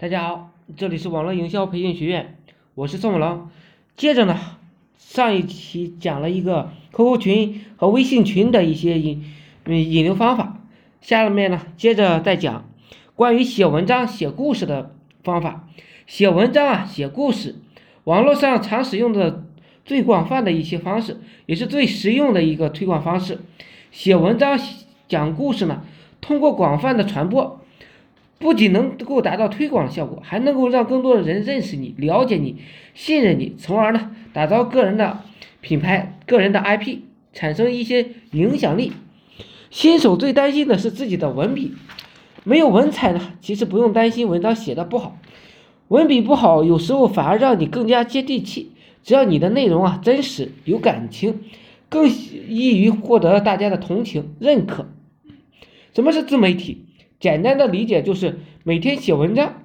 大家好，这里是网络营销培训学院，我是宋龙。接着呢，上一期讲了一个 QQ 群和微信群的一些引引流方法，下面呢接着再讲关于写文章、写故事的方法。写文章啊，写故事，网络上常使用的最广泛的一些方式，也是最实用的一个推广方式。写文章、讲故事呢，通过广泛的传播，不仅能够达到推广的效果，还能够让更多的人认识你、了解你、信任你，从而呢，打造个人的品牌、个人的 IP，产生一些影响力。新手最担心的是自己的文笔，没有文采呢，其实不用担心文章写的不好。文笔不好，有时候反而让你更加接地气。只要你的内容啊真实有感情，更易于获得大家的同情认可。什么是自媒体？简单的理解就是每天写文章，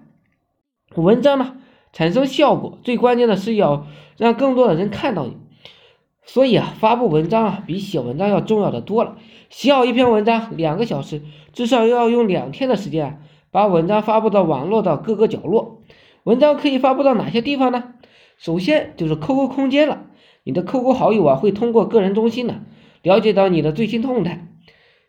文章呢产生效果，最关键的是要让更多的人看到你。所以啊，发布文章啊比写文章要重要的多了。写好一篇文章两个小时，至少要用两天的时间把文章发布到网络的各个角落。文章可以发布到哪些地方呢？首先就是 QQ 空间了，你的 QQ 好友啊会通过个人中心呢了解到你的最新动态。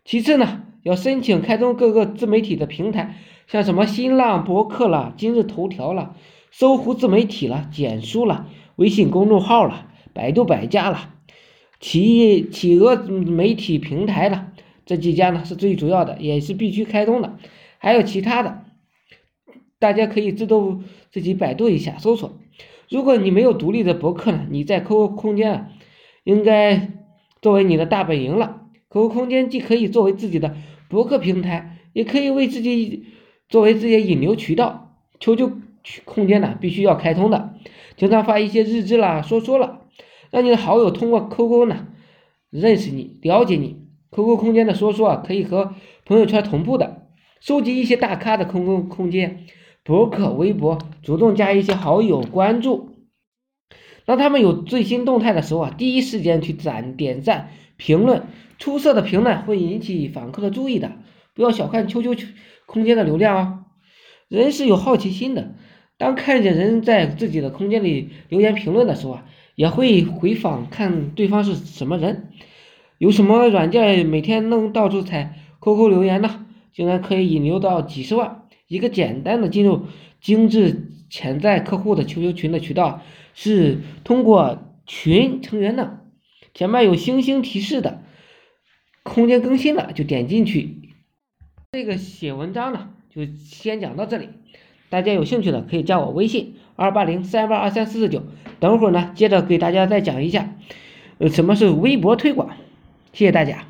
其次呢，要申请开通各个自媒体的平台，像什么新浪博客啦、今日头条啦、搜狐自媒体啦、简书啦、微信公众号啦、百度百家啦、企企鹅媒体平台啦，这几家呢是最主要的，也是必须开通的，还有其他的。大家可以自动自己百度一下搜索。如果你没有独立的博客呢，你在 QQ 空间啊，应该作为你的大本营了。QQ 空间既可以作为自己的博客平台，也可以为自己作为自己的引流渠道。QQ 空间呢，必须要开通的，经常发一些日志啦、说说啦，让你的好友通过 QQ 呢认识你、了解你。QQ 空间的说说啊，可以和朋友圈同步的，收集一些大咖的 QQ 空间。博客、微博，主动加一些好友关注，当他们有最新动态的时候啊，第一时间去赞、点赞、评论，出色的评论会引起访客的注意的。不要小看 QQ 空间的流量哦，人是有好奇心的，当看见人在自己的空间里留言评论的时候啊，也会回访看对方是什么人。有什么软件每天能到处踩 QQ 留言呢？竟然可以引流到几十万。一个简单的进入精致潜在客户的 QQ 群的渠道是通过群成员的，前面有星星提示的，空间更新了就点进去。这个写文章呢就先讲到这里，大家有兴趣的可以加我微信二八零三八二三四四九，等会儿呢接着给大家再讲一下，呃什么是微博推广，谢谢大家。